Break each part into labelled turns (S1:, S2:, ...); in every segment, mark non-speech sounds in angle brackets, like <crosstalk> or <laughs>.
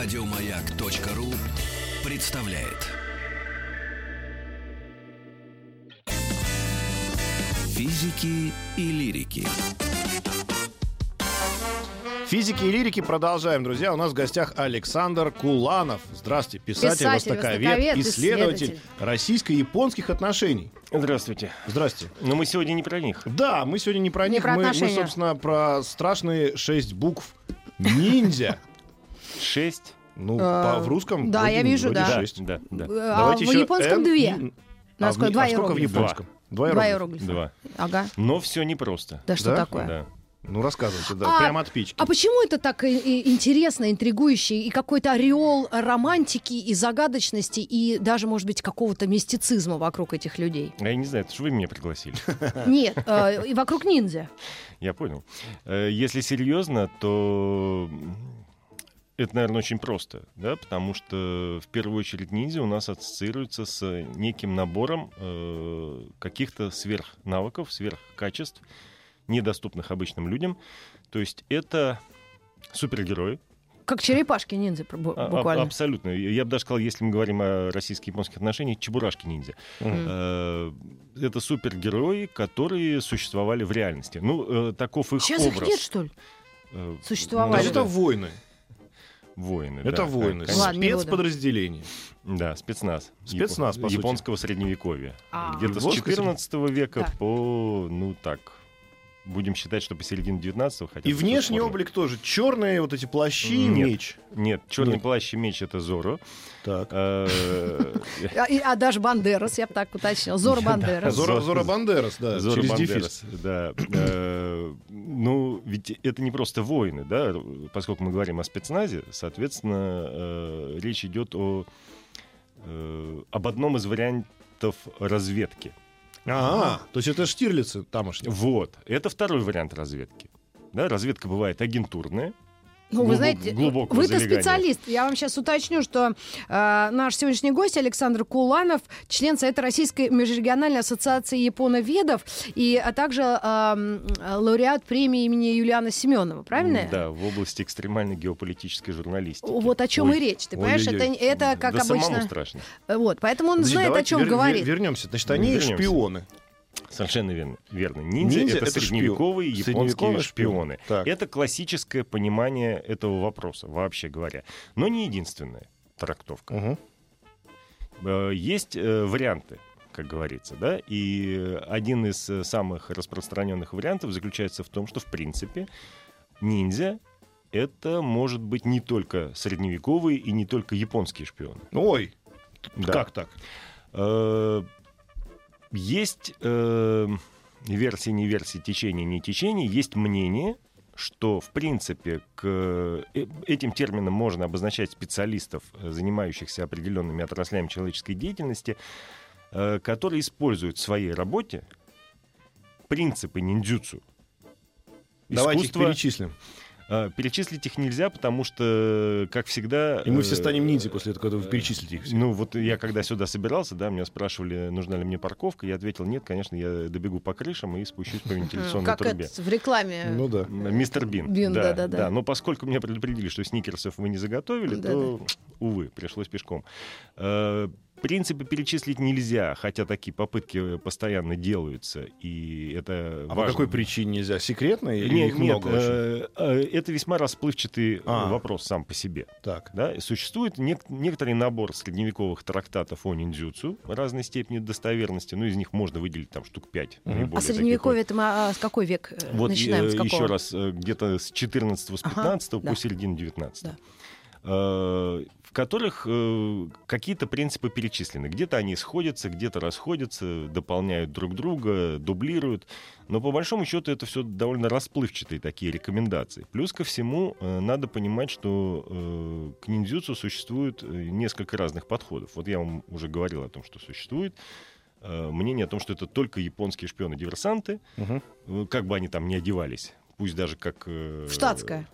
S1: Радиомаяк.ру представляет. Физики и лирики.
S2: Физики и лирики продолжаем, друзья. У нас в гостях Александр Куланов. Здравствуйте, писатель,
S3: Писатель,
S2: востоковед,
S3: востоковед,
S2: исследователь
S3: исследователь.
S2: российско-японских отношений.
S4: Здравствуйте.
S2: Здрасте.
S4: Но мы сегодня не про них.
S2: Да, мы сегодня не про
S3: Не
S2: них,
S3: про
S2: мы, мы, собственно, про страшные шесть букв ниндзя.
S4: Шесть.
S2: Ну,
S3: А,
S2: по- в русском
S3: да,
S2: вроде-
S3: я вижу,
S2: вроде
S3: да.
S2: шесть.
S4: Да, да.
S3: А
S2: Давайте
S3: в
S2: еще
S3: японском
S2: Н-
S3: две.
S2: Н-
S3: На
S2: а, в-
S3: сколько? Два
S2: а сколько в японском? Два
S3: Два
S2: иероглифа.
S4: Два.
S3: Ага.
S4: Но все непросто.
S3: Да что
S2: Да?
S3: такое?
S4: Да.
S2: Ну, рассказывайте, да,
S3: А-
S2: прямо от печки.
S3: А почему это так и- и интересно, интригующе, и какой-то ореол романтики и загадочности, и даже, может быть, какого-то мистицизма вокруг этих людей?
S4: А Я не знаю, это же вы меня пригласили. <laughs>
S3: Нет, э, и вокруг ниндзя.
S4: Я понял. Э, Если серьезно, то это, наверное, очень просто, да, потому что в первую очередь ниндзя у нас ассоциируется с неким набором э, каких-то сверхнавыков, сверхкачеств, недоступных обычным людям. То есть это супергерои,
S3: Как черепашки ниндзя
S4: А- а-
S3: буквально.
S4: Абсолютно. Я бы даже сказал, если мы говорим о российско-японских отношениях, чебурашки-ниндзя. Э, Это супергерои, которые существовали в реальности. Ну, э, таков их
S3: Сейчас их
S4: образ.
S3: нет, что ли?
S4: Э,
S3: Существовали.
S2: Даже
S4: да.
S2: это войны.
S4: Воины.
S2: Это
S4: да,
S2: войны.
S4: конечно.
S2: Спецподразделения.
S4: Да, спецназ.
S2: Спецназ,
S4: Япон-
S2: по сути.
S4: Японского средневековья.
S3: А.
S4: Где-то с
S2: Японское
S4: 14 века
S3: Так.
S4: по, ну так, будем считать, что по середине 19 хотя
S2: И внешний
S4: спорно.
S2: облик тоже. Черные вот эти плащи и меч.
S4: Нет, черный
S2: Нет.
S4: плащ и меч это Зоро.
S2: Так.
S4: Э,
S3: А, и- а даже Бандерас, я бы так уточнил. Зора Бандерас.
S2: Зора, Зора Бандерас, да,
S4: Зоро
S2: через
S4: Бандерас, да. Э, Ну, ведь это не просто воины, да, поскольку мы говорим о спецназе, соответственно, э, речь идет о, об одном из вариантов разведки.
S2: А, то есть это Штирлицы тамошние.
S4: Вот, это второй вариант разведки. Да, разведка бывает агентурная,
S3: Ну, вы
S4: глубок-
S3: знаете,
S4: глубокого
S3: вы-то специалист. Я вам сейчас уточню, что э, наш сегодняшний гость Александр Куланов, член Совета Российской межрегиональной ассоциации японоведов, и а также э, лауреат премии имени Юлиана Семенова, правильно?
S4: Да, в области экстремальной геополитической журналистики.
S3: Вот о чем
S4: Ой,
S3: и речь. Ты понимаешь, это,
S2: ой-ой-ой.
S3: это как
S4: да самому
S3: обычно.
S4: страшно.
S3: Вот, поэтому он
S2: Подожди,
S3: знает, о чем
S2: вер-
S3: говорит.
S2: Вернемся. Значит, они
S4: Вернемся.
S2: шпионы.
S4: Совершенно верно. верно. Ниндзя,
S2: Ниндзя
S4: это,
S2: это
S4: средневековые
S2: шпион.
S4: японские
S2: Средневековые
S4: шпионы.
S2: Так.
S4: Это классическое понимание этого вопроса, вообще говоря. Но не единственная трактовка. Э, Есть э, варианты, как говорится, да, и один из э, самых распространенных вариантов заключается в том, что в принципе ниндзя это может быть не только средневековые и не только японские шпионы.
S2: Ой,
S4: Да.
S2: как так?
S4: Есть э, версии, не версии, течение, не течение, есть мнение, что, в принципе, к э, этим термином можно обозначать специалистов, э, занимающихся определенными отраслями человеческой деятельности, э, которые используют в своей работе принципы ниндзюцу.
S2: Давайте их перечислим.
S4: Э, Перечислить их нельзя, потому что, как всегда...
S2: И мы все
S4: э,
S2: станем ниндзя после этого, когда вы перечислите их все.
S4: Ну, вот я когда сюда собирался, да, меня спрашивали, нужна ли мне парковка, я ответил, нет, конечно, я добегу по крышам и спущусь по <laughs> вентиляционной
S3: Как
S4: трубе.
S3: это в рекламе.
S2: Ну да.
S4: Мистер Бин.
S3: Бин,
S4: да,
S3: да-да-да.
S4: Но поскольку меня предупредили, что сникерсов вы не заготовили,
S3: Да-да.
S4: то, увы, пришлось пешком. Э, Принципы перечислить нельзя, хотя такие попытки постоянно делаются, и это
S2: А по
S4: важно.
S2: какой причине нельзя? Секретно или
S4: Нет,
S2: их
S4: нет,
S2: много очень?
S4: э, э, это весьма расплывчатый э,
S2: А.
S4: вопрос сам по себе.
S2: Так.
S4: Да, существует нек- некоторый набор средневековых трактатов о ниндзюцу разной степени достоверности, ну, из них можно выделить там штук 5.
S2: Мгм.
S3: А средневековье это мы а, с какой век э,
S4: Вот
S3: начинаем?
S4: э,
S3: с какого?
S4: еще раз, э, где-то с 14 с
S3: Ага,
S4: 15
S3: да.
S4: по середину 19
S3: Да.
S4: В которых э, какие-то принципы перечислены. Где-то они сходятся, где-то расходятся, дополняют друг друга, дублируют. Но по большому счету это все довольно расплывчатые такие рекомендации. Плюс ко всему э, надо понимать, что э, к ниндзюцу существует э, несколько разных подходов. Вот я вам уже говорил о том, что существует э, мнение о том, что это только японские шпионы-диверсанты,
S2: Мгм.
S4: э, как бы они там ни одевались, пусть даже как... э,
S3: В штатское.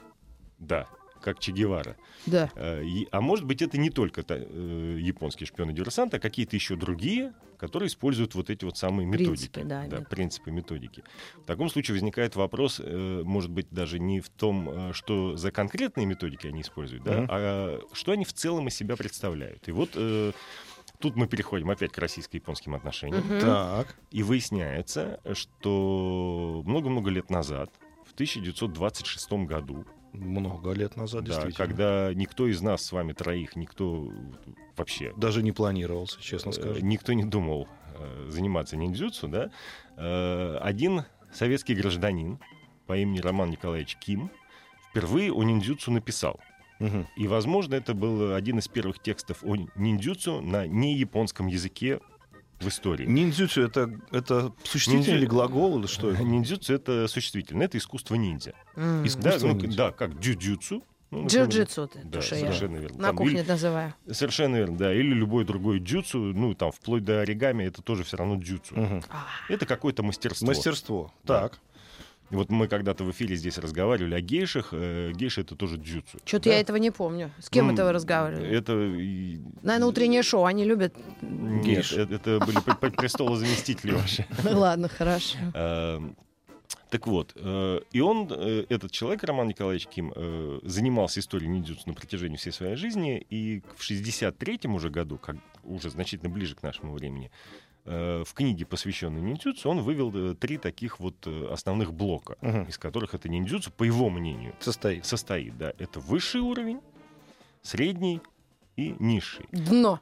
S4: Да, как Че Гевара.
S3: Да.
S4: Э, А может быть, это не только э, японские шпионы-диверсанты, а какие-то еще другие, которые используют вот эти вот самые методики.
S3: Принципы, да, метод.
S4: принципы, методики. В таком случае возникает вопрос, э, может быть, даже не в том, что за конкретные методики они используют, да,
S2: Мгм.
S4: а что они в целом из себя представляют. И вот тут мы переходим опять к российско-японским отношениям.
S3: Мгм.
S2: Так.
S4: И выясняется, что много-много лет назад, в 1926 году,
S2: Много лет назад,
S4: да,
S2: действительно.
S4: когда никто из нас с вами троих, никто вообще,
S2: Даже не планировался, честно
S4: э,
S2: скажу.
S4: никто не думал э, заниматься ниндзюцу, да, э, один советский гражданин по имени Роман Николаевич Ким впервые о ниндзюцу написал.
S2: Мгм.
S4: И, возможно, это был один из первых текстов о ниндзюцу на неяпонском языке в истории.
S2: Ниндзюцу это, это существительное
S4: Ниндзю-
S2: или глагол, или что это?
S4: Ниндзюцу — это существительное, это искусство ниндзя.
S3: М.
S2: Искусство
S4: Да, ну,
S2: ниндзя.
S4: да, как джуджутсу. ну.
S3: Джиу-джитсу, ты,
S4: Да,
S3: то, что я
S4: совершенно верно.
S3: на
S4: Там
S3: кухне
S4: или-
S3: называю.
S4: Совершенно верно, да. Или любой другой джутсу, ну, там, вплоть до оригами, это тоже все равно джутсу.
S2: Мгм.
S3: А,
S4: Это какое-то мастерство.
S2: Мастерство.
S4: Да.
S2: Так.
S4: Вот мы когда-то в эфире здесь разговаривали о гейшах. Э, Гейша — это тоже джутсу.
S3: Что-то
S4: Да?
S3: я этого не помню. С кем
S4: Ну,
S3: это вы разговаривали?
S4: Это...
S3: Наверное, утреннее шоу. Они любят...
S4: Нет,
S2: Гейш.
S4: это, это были престолозаместители <laughs> вообще.
S3: Ладно, хорошо.
S4: Эм, Так вот, э, и он, э, этот человек, Роман Николаевич Ким, э, занимался историей ниндзюцу на протяжении всей своей жизни, и в 63-м уже году, как уже значительно ближе к нашему времени, э, в книге, посвященной ниндзюцу, он вывел э, три таких вот э, основных блока,
S2: Мгм.
S4: из которых это ниндзюцу, по его мнению,
S2: Состоит.
S4: состоит. Да, это высший уровень, средний и низший.
S3: Дно.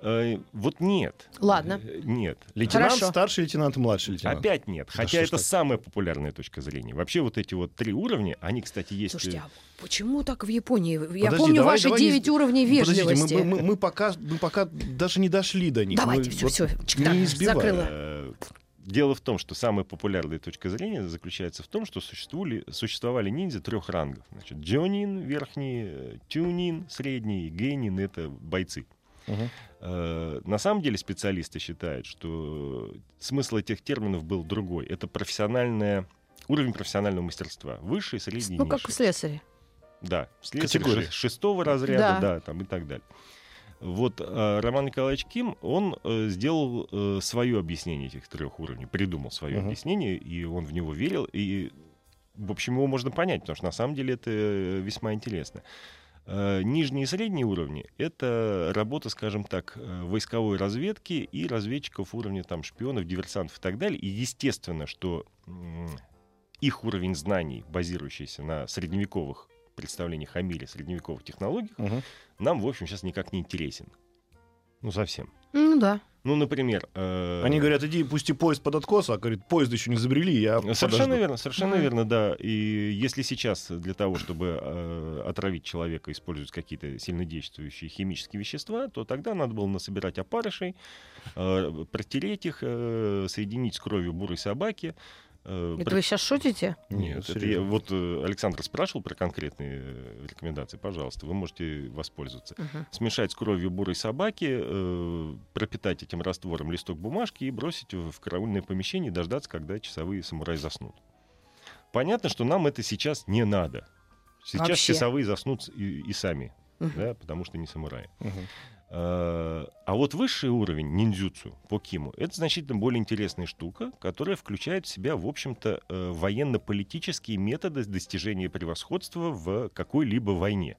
S4: Э, Вот нет.
S3: Ладно.
S4: Э, Нет.
S2: Лейтенант,
S3: Хорошо.
S2: старший лейтенант и младший лейтенант.
S4: Опять нет.
S2: Да
S4: Хотя это
S2: так?
S4: самая популярная точка зрения. Вообще вот эти вот три уровня, они, кстати, есть...
S3: Слушайте, а почему так в Японии? Я
S2: Подожди,
S3: помню
S2: давай-
S3: ваши
S2: давай не-
S3: 9 уровней
S2: Подождите, мы-
S3: вежливости.
S2: мы, мы- мы пока, мы пока даже не дошли до них.
S3: Давайте,
S2: Мы
S3: всё,
S2: вот
S3: всё,
S2: не избивай.
S3: закрыла.
S4: э, Дело в том, что самая популярная точка зрения заключается в том, что существовали, существовали ниндзя трех рангов. Значит, джонин верхний, тюнин средний, и гейнин — это бойцы. Э, На самом деле специалисты считают, что смысл этих терминов был другой. Это профессиональная уровень профессионального мастерства. Высший, средний,
S3: Ну, как
S4: низший.
S3: в слесаре.
S4: Да, слесарь шестого разряда,
S3: Да.
S4: да. там и так далее. Вот э, Роман Николаевич Ким, он э, сделал э, свое объяснение этих трех уровней, придумал свое
S2: Мгм.
S4: объяснение, и он в него верил, и, в общем, его можно понять, потому что на самом деле это весьма интересно. Э, Нижние и средние уровни — это работа, скажем так, э, войсковой разведки и разведчиков уровня там, шпионов, диверсантов и так далее. И естественно, что их уровень знаний, базирующийся на средневековых представлениях о мире, средневековых технологиях,
S2: Мгм.
S4: нам, в общем, сейчас никак не интересен. Ну, совсем.
S3: Ну да.
S4: Ну, например... э,
S2: Они говорят, иди пусти поезд под откос, а говорит, поезд еще не забрели, я
S4: Совершенно
S2: подожду.
S4: верно, совершенно верно, да. И если сейчас для того, чтобы э, отравить человека, используют какие-то сильнодействующие химические вещества, то тогда надо было насобирать опарышей, э, протереть их, э, соединить с кровью бурой собаки. Э,
S3: Это
S4: про-
S3: вы сейчас шутите?
S4: Нет, это я- вот э, Александр спрашивал про конкретные э, рекомендации, пожалуйста, вы можете воспользоваться.
S3: Мгм.
S4: Смешать с кровью бурой собаки, э, пропитать этим раствором листок бумажки и бросить в караульное помещение и дождаться, когда часовые самураи заснут. Понятно, что нам это сейчас не надо. Сейчас
S3: Вообще.
S4: часовые заснут и, и сами,
S3: Мгм.
S4: да, потому что не самураи.
S2: Мгм.
S4: А вот высший уровень ниндзюцу по киму это значительно более интересная штука, которая включает в себя, в общем-то, э, военно-политические методы достижения превосходства в какой-либо войне.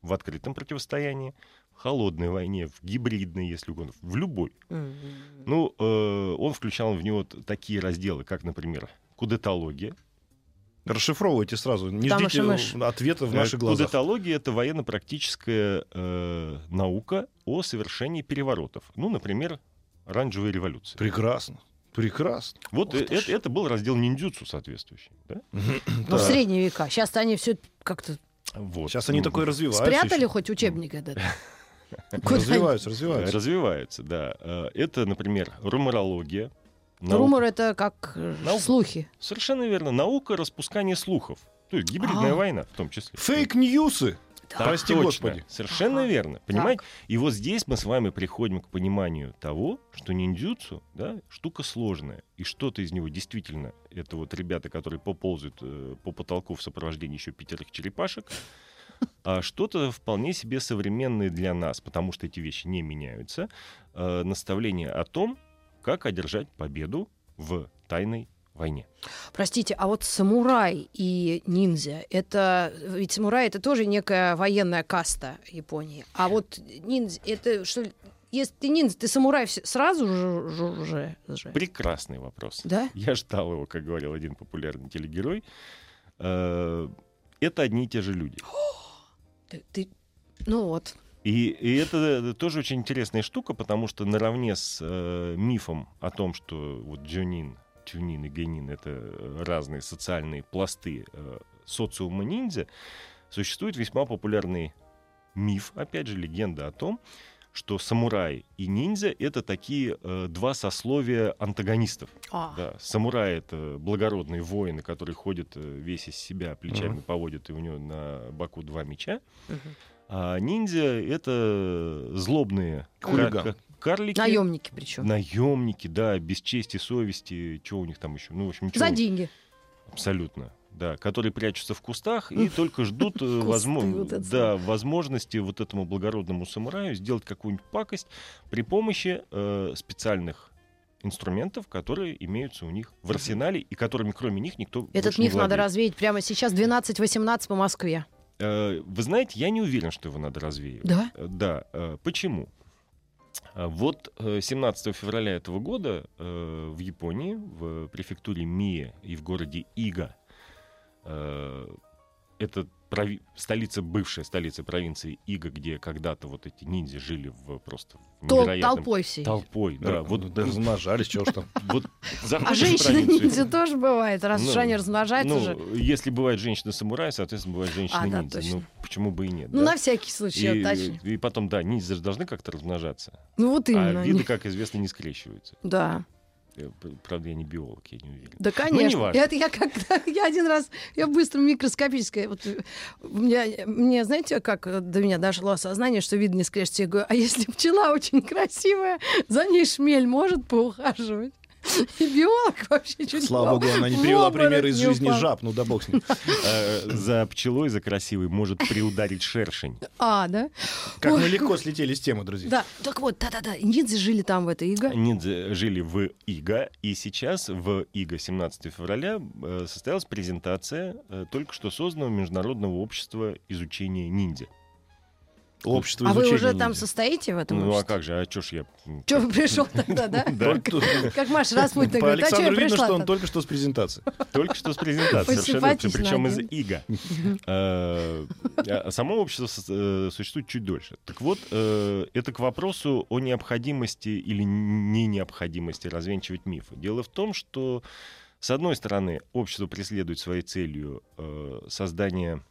S4: В открытом противостоянии, в холодной войне, в гибридной, если угодно, в любой.
S3: М.
S4: Ну, э, он включал в него такие разделы, как, например, кудетология.
S2: Расшифровывайте сразу, не
S3: Там
S2: ждите
S3: ошибаешь.
S2: ответа в
S4: Э,
S2: наших глазах.
S4: Кудетология — это военно-практическая э, наука о совершении переворотов. Ну, например, оранжевая революция.
S2: Прекрасно, прекрасно.
S4: Вот э-
S3: ты
S4: это, это был раздел ниндзюцу соответствующий. <clears throat> да?
S3: Ну, в средние века. Сейчас они все как-то
S4: Вот.
S2: Сейчас они
S4: М,
S2: такое развиваются.
S3: спрятали
S2: еще.
S3: хоть учебник этот.
S2: Развиваются,
S4: э,
S2: развиваются.
S4: Развивается, да. Э, Это, например, руморология. Наука-
S3: Румор это как э,
S4: Наука.
S3: слухи.
S4: Совершенно верно. Наука распускания слухов. То есть гибридная
S3: А.
S4: война в том числе.
S2: Фейк-ньюсы.
S4: Так
S2: Прости
S4: точно.
S2: господи.
S4: Совершенно
S3: Ага.
S4: верно. Понимаете? И вот здесь мы с вами приходим к пониманию того, что ниндзюцу, да, штука сложная, и что-то из него действительно Это вот ребята, которые поползают э, по потолку в сопровождении еще пятерых черепашек. А что-то вполне себе современное для нас, потому что эти вещи не меняются. Э, наставление о том, как одержать победу в тайной войне.
S3: Простите, а вот самурай и ниндзя, это ведь самурай это тоже некая военная каста Японии. А вот ниндзя, это что ли- если ты ниндзя, ты самурай сразу же, же, же, же?
S4: Прекрасный вопрос.
S3: Да?
S4: Я ждал его, как говорил один популярный телегерой. Э, Это одни и те же люди.
S3: Ты, ты- ну вот.
S4: И, и это тоже очень интересная штука, потому что наравне с э, мифом о том, что вот джонин, тюнин и генин — это э, разные социальные пласты э, социума ниндзя, существует весьма популярный миф, опять же, легенда о том, что самурай и ниндзя — это такие э, два сословия антагонистов.
S3: А,
S4: Да, самурай — это благородные воины, которые ходят э, весь из себя, плечами
S2: Мгм.
S4: поводят, и у него на боку два меча.
S3: мгм.
S4: А ниндзя — это злобные
S2: Хулиган.
S4: ка- ка- карлики.
S3: Наемники причем.
S4: Наемники, да, без чести, совести, что у них там еще? Ну, в общем, чё
S3: За деньги.
S4: Абсолютно. Да, которые прячутся в кустах и только ждут <laughs> да, возможности вот этому благородному самураю сделать какую-нибудь пакость при помощи э, специальных инструментов, которые имеются у них в арсенале и которыми кроме них никто
S3: Этот миф надо развеять прямо сейчас 12-18 по Москве.
S4: Э, Вы знаете, я не уверен, что его надо развеивать.
S3: Да?
S4: Э, Да. э, Почему? Вот э, 17 февраля этого года в Японии, в префектуре Мие и в городе Ига, э, это прови- столица, бывшая столица провинции Ига, где когда-то вот эти ниндзя жили в просто в невероятном...
S3: толпой всей.
S4: Толпой, да.
S2: Да,
S4: Вот,
S2: вот да, размножались, чего ж там. <laughs>
S4: вот
S3: А
S4: заходишь в
S3: женщины
S4: провинцию-
S3: ниндзя тоже бывает, раз уж
S4: Ну,
S3: они размножаются
S4: ну,
S3: же.
S4: если бывает женщина-самурай, соответственно, бывает женщина-ниндзя.
S3: да, точно.
S4: ну, почему бы и нет,
S3: Ну,
S4: да?
S3: на всякий случай, уточню.
S4: И, и потом, да, ниндзя же должны как-то размножаться.
S3: Ну вот именно.
S4: А виды, как известно, не скрещиваются.
S3: Да.
S4: Э, Правда, я не биолог, я не уверен.
S3: Да, конечно.
S4: неважно.
S3: это я когда <laughs> я один раз, я быстро микроскопическое, вот меня, мне, знаете, как до меня дошло осознание, что видно не скажете, я говорю, а если пчела очень красивая, за ней шмель может поухаживать? И <laughs> биолог вообще чуть
S2: Слава богу, она не привела примеры из жизни жаб, ну да бог с ним. <laughs>
S4: Э, За пчелой, за красивой, может приударить шершень.
S3: А, да?
S2: Как мы легко слетели с темы, друзья.
S3: Да, так вот, да-да-да, индийцы жили там, в этой Иго.
S4: Ниндзя жили в Иго, и сейчас в Иго 17 февраля э, состоялась презентация э, только что созданного Международного общества изучения ниндзя.
S2: Общество
S3: А вы
S2: изучения
S3: уже там состоите в этом
S4: Ну а
S3: обществе?
S4: как же, а чё ж я...
S3: Чё вы пришел тогда, да? <laughs> <laughs> Как Маша <laughs> Распутина говорит, а чё я
S2: видно, что он только что с презентации.
S4: Только что с презентацией,
S3: Очень
S4: совершенно причем из. ИГА. Э, а Само общество э, существует чуть дольше. Так вот, э, это к вопросу о необходимости или не необходимости развенчивать мифы. Дело в том, что, с одной стороны, общество преследует своей целью создание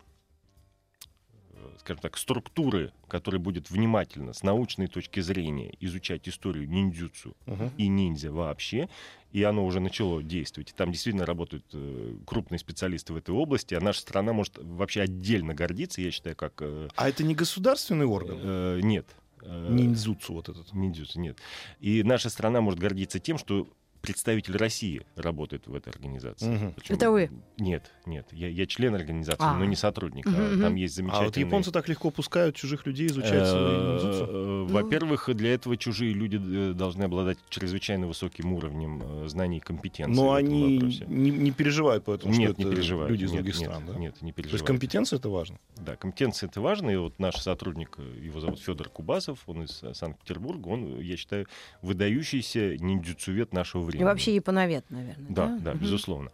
S4: скажем так, структуры, которая будет внимательно, с научной точки зрения, изучать историю ниндзюцу
S2: Мгм.
S4: и ниндзя вообще, и оно уже начало действовать. И там действительно работают э, крупные специалисты в этой области, а наша страна может вообще отдельно гордиться, я считаю, как... э,
S2: А это не государственный орган?
S4: э, нет. Э,
S2: Ниндзюцу вот этот.
S4: Ниндзюцу, нет. И наша страна может гордиться тем, что представитель России работает в этой организации.
S2: Мгм.
S4: Причем-
S3: Это вы?
S4: Нет, нет. Я, я член организации,
S3: А.
S4: но не сотрудник.
S3: Мгм,
S4: а там есть
S2: А
S4: замечательные...
S2: вот японцы так легко пускают чужих людей изучать свои ниндзюцу.
S4: Э, Во-первых, для этого чужие люди э, должны обладать чрезвычайно высоким уровнем э, знаний и компетенции.
S2: Но они не, не переживают поэтому,
S4: Нет,
S2: что
S4: не
S2: это
S4: переживают.
S2: люди из
S4: нет,
S2: других
S4: нет,
S2: стран, да?
S4: Нет, не
S2: То есть
S4: переживают.
S2: компетенция это важно.
S4: Да, компетенция это важно. И вот наш сотрудник, э, его зовут Федор Кубасов, он из э, Санкт-Петербурга, он, я считаю, выдающийся ниндзюцувед нашего времени.
S3: И вообще японовед, наверное.
S4: Да, да,
S3: Мгм.
S4: безусловно.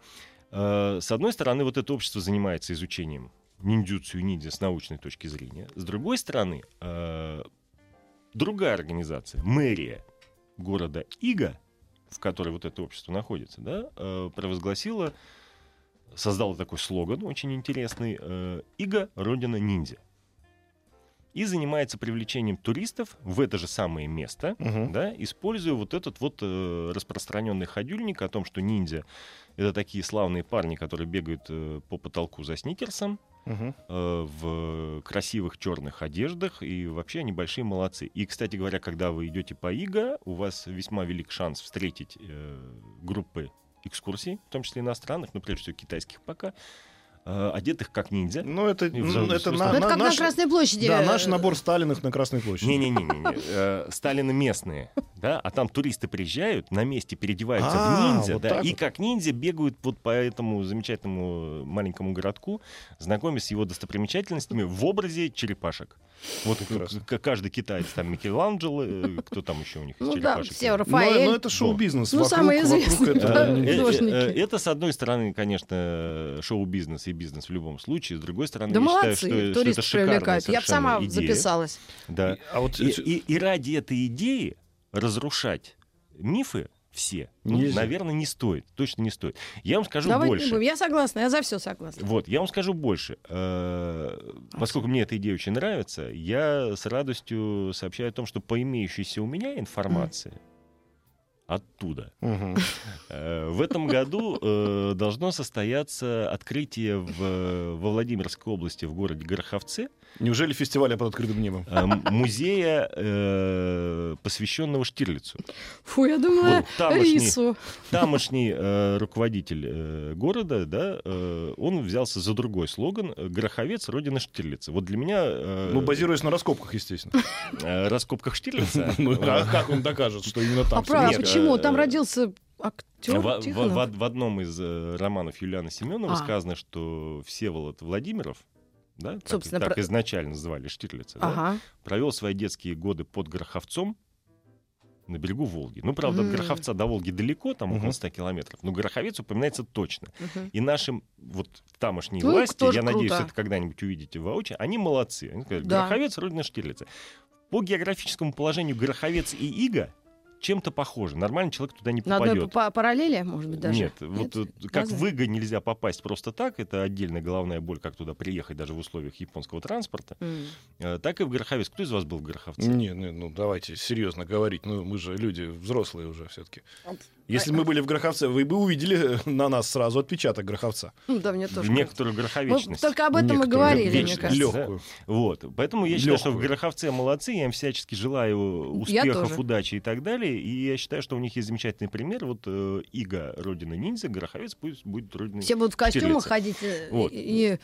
S4: Э, С одной стороны, вот это общество занимается изучением ниндзюцу и ниндзя с научной точки зрения. С другой стороны, э, другая организация, мэрия города Ига, в которой вот это общество находится, да, э, провозгласила, создала такой слоган очень интересный «Ига – родина ниндзя». И занимается привлечением туристов в это же самое место,
S2: Мгм.
S4: да, используя вот этот вот э, распространенный ходюльник о том, что ниндзя это такие славные парни, которые бегают э, по потолку за сникерсом
S2: Мгм.
S4: э, в красивых черных одеждах, и вообще они большие молодцы. И, кстати говоря, когда вы идете по ИГА, у вас весьма велик шанс встретить э, группы экскурсий, в том числе иностранных, но прежде всего китайских пока, э, одетых как ниндзя.
S2: Ну, это,
S4: в
S2: ну, это
S4: Ну,
S2: на,
S3: Ну, это как
S2: наш,
S3: на Красной площади.
S2: да,
S3: э,
S2: наш набор Сталиных на Красной площади.
S4: Не-не-не, э, Сталины местные, да, а там туристы приезжают, на месте переодеваются в
S2: А,
S4: ниндзя,
S2: вот
S4: да, и как ниндзя бегают вот по этому замечательному маленькому городку, знакомясь с его достопримечательностями в образе черепашек. Вот
S2: Прекрасно.
S4: к- каждый китаец, там Микеланджело, кто там еще у них из
S3: Ну да,
S4: черепашек?
S3: все,
S2: Но,
S3: Рафаэль.
S2: но это шоу-бизнес.
S3: Ну,
S2: вокруг,
S3: самый
S2: вокруг
S3: известный.
S2: этого
S3: Да.
S4: Э, э,
S3: художники.
S4: э, Это, с одной стороны, конечно, шоу-бизнес и бизнес в любом случае. С другой стороны,
S3: Да
S4: я считаю,
S3: молодцы,
S4: что, что это шикарная
S3: привлекают. Я бы сама
S4: идея.
S3: записалась.
S4: Да.
S2: А вот
S4: И, и- и ради этой идеи разрушать мифы все, ну, наверное, не стоит. Точно не стоит. Я вам скажу
S3: Давайте не
S4: больше.
S3: будем. Я согласна, я за все согласна.
S4: Вот, я вам скажу больше. Э, Поскольку мне эта идея очень нравится, я с радостью сообщаю о том, что по имеющейся у меня информации оттуда. Э, В этом году э, должно состояться открытие в, во Владимирской области, в городе Гороховце,
S2: Неужели фестиваля под открытым небом?
S4: э, музея, э, посвященного Штирлицу.
S3: Фу, я думала,
S4: Вот, тамошний,
S3: рису.
S4: тамошний руководитель города, да, он взялся за другой слоган «Гороховец, родина Штирлица». Вот для меня...
S2: Ну, базируясь на раскопках, естественно.
S4: раскопках Штирлица... <laughs>
S2: Ну, а как он докажет, что именно там?
S3: А почему?
S4: э,
S3: Там родился актер
S4: В, в-
S3: Тихонов.
S4: в- в одном из э, романов Юлиана Семенова
S3: А.
S4: сказано, что Всеволод Владимиров, да, так,
S3: Собственно,
S4: так
S3: про-
S4: изначально звали Штирлица, да,
S3: Ага.
S4: провел свои детские годы под Гороховцом на берегу Волги. Ну, правда, от
S3: М.
S4: Гороховца до Волги далеко, там около
S2: Мгм.
S4: 100 километров, но Гороховец упоминается точно.
S3: Мгм.
S4: И нашим вот тамошние
S3: Ну,
S4: власти, я надеюсь,
S3: круто.
S4: это когда-нибудь увидите воочию, они молодцы. Они сказали,
S3: Да.
S4: Гороховец, родина Штирлица. По географическому положению Гороховец и Ига чем-то похожи. Нормальный человек туда не попадет.
S3: па- параллели, может быть, даже?
S4: Нет, вот э, как
S3: Разве?
S4: в Иго нельзя попасть просто так, это отдельная головная боль, как туда приехать даже в условиях японского транспорта, э, так и в Гороховец. Кто из вас был в Гороховце?
S2: Не, не, ну давайте серьезно говорить. Ну, мы же люди взрослые уже все-таки.
S3: Вот.
S2: Если мы были в Гроховце, вы бы увидели на нас сразу отпечаток Гроховца.
S3: Ну, Да, мне тоже.
S4: В некоторую
S3: кажется.
S4: гороховечность.
S3: Вот только об этом и
S2: Некоторую
S3: говорили, мне кажется.
S2: Легкую.
S4: Вот. Поэтому я считаю, что в
S2: Лёгкую.
S4: Гороховце молодцы, я им всячески желаю успехов, удачи и так далее. И я считаю, что у них есть замечательный пример. Вот э, Ига родина ниндзя, Гороховец пусть будет родиной...
S3: Все будут в костюмах ходить э,
S4: Вот.
S3: и,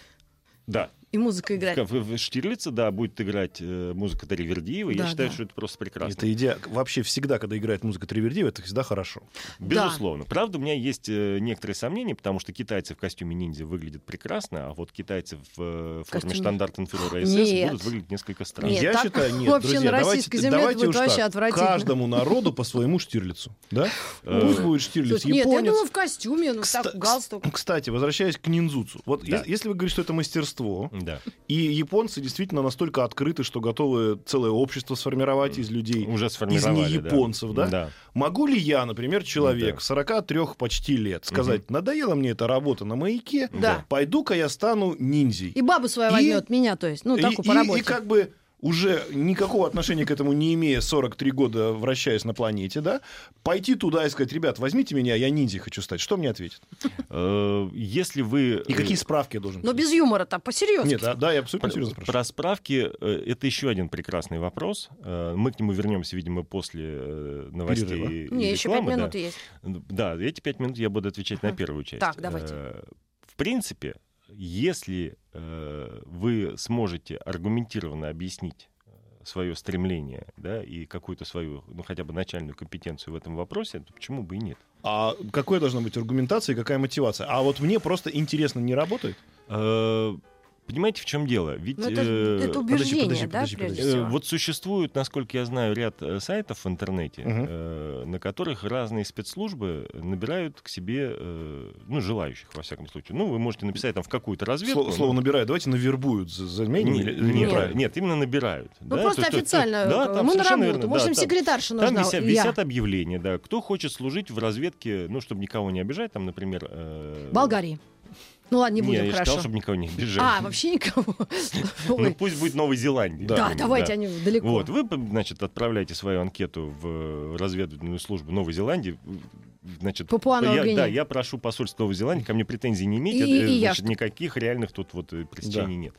S4: Да,
S3: и музыка играть.
S4: в, в- в Штирлице, да, будет играть э, музыка Дарьи Вердиева. я
S3: Да,
S4: считаю,
S3: да.
S4: что это просто прекрасно.
S2: Это идея. Вообще всегда, когда играет музыка Тривердиева, это всегда хорошо.
S4: Безусловно. Правда, у меня есть э, некоторые сомнения, потому что китайцы в костюме ниндзя выглядят прекрасно, а вот китайцы в э, форме
S3: Костюме.
S4: штандарт-инферора СС
S3: Нет.
S4: будут выглядеть несколько странно.
S3: Нет,
S2: Я
S3: так
S2: считаю, нет,
S3: вообще
S2: друзья,
S3: на
S2: давайте,
S3: земле
S2: давайте
S3: будет
S2: уж
S3: вообще
S2: так.
S3: отвратительно.
S2: Каждому народу по своему Штирлицу. Да?
S4: Э,
S2: Пусть будет Штирлиц
S3: Слушай, Нет, я
S2: японец.
S3: думаю, в костюме, ну так, галстук.
S2: Кстати, возвращаясь к ниндзюцу. Вот
S4: Да.
S2: если вы говорите, что это мастерство,
S4: Да,
S2: и японцы действительно настолько открыты, что готовы целое общество сформировать из людей,
S4: уже
S2: из
S4: сформировали. да.
S2: неяпонцев, да?
S4: Да.
S2: Могу ли я, например, человек
S4: Да.
S2: 43 почти лет, сказать, надоела мне эта работа на маяке,
S3: Да.
S2: пойду-ка я стану ниндзей.
S3: И бабу свою
S2: И-
S3: возьмет, меня, то есть. Ну, такую
S2: и,
S3: по работе.
S2: и как бы уже никакого отношения к этому не имея 43 года, вращаясь на планете, да, пойти туда и сказать, ребят, возьмите меня, я ниндзей хочу стать. Что мне ответят?
S4: Э, Если вы...
S2: И какие справки я должен
S3: Но без юмора-то, по-серьезки.
S2: Нет, да, да, я абсолютно серьезно спрашиваю.
S4: про справки э, это еще один прекрасный вопрос. Э, Мы к нему вернемся, видимо, после э, новостей.
S2: Перерыва.
S4: и
S3: Не, еще пять
S4: да.
S3: минут есть.
S4: Да, эти пять минут я буду отвечать на первую часть.
S3: Так, давайте.
S4: Э, В принципе, если э, вы сможете аргументированно объяснить свое стремление, да, и какую-то свою, ну, хотя бы начальную компетенцию в этом вопросе, то почему бы и нет?
S2: А какой должна быть аргументация и какая мотивация? А вот мне просто интересно, не работает?
S4: Понимаете, в чем дело? Ведь
S3: Ну, это,
S4: э,
S3: это убеждение,
S2: подожди,
S3: да,
S2: подожди,
S3: прежде
S2: подожди.
S4: Э,
S3: всего?
S4: Вот существует, насколько я знаю, ряд э, сайтов в интернете,
S2: Мгм.
S4: э, на которых разные спецслужбы набирают к себе, э, ну, желающих, во всяком случае. Ну, вы можете написать там в какую-то разведку.
S2: Слово, слово набирают. Давайте навербуют. за- Заменим
S4: не- нет, нет, именно набирают.
S3: Ну,
S4: да,
S3: просто
S4: то
S3: официально.
S4: да,
S3: э,
S4: там
S3: мы на работу.
S4: верно,
S3: Может,
S4: да,
S3: им
S4: там-
S3: секретарша
S4: Там
S3: нужна.
S4: висят,
S3: я.
S4: висят объявления, да. Кто хочет служить в разведке, ну, чтобы никого не обижать, там, например... э,
S3: Болгарии. Ну ладно, не
S4: Не,
S3: будем,
S4: я
S3: хорошо.
S4: считал, чтобы никого не обижать.
S3: А, вообще никого. <laughs>
S4: Ну, пусть будет Новой Зеландии.
S2: Да,
S3: Да, давайте,
S4: да.
S3: они далеко.
S4: Вот, вы, значит, отправляете свою анкету в разведывательную службу Новой Зеландии. Значит, я, да, я прошу посольство Новой Зеландии, ко мне претензий не иметь,
S3: И-
S4: э,
S3: и я
S4: значит, никаких реальных тут вот э, пресечений нет.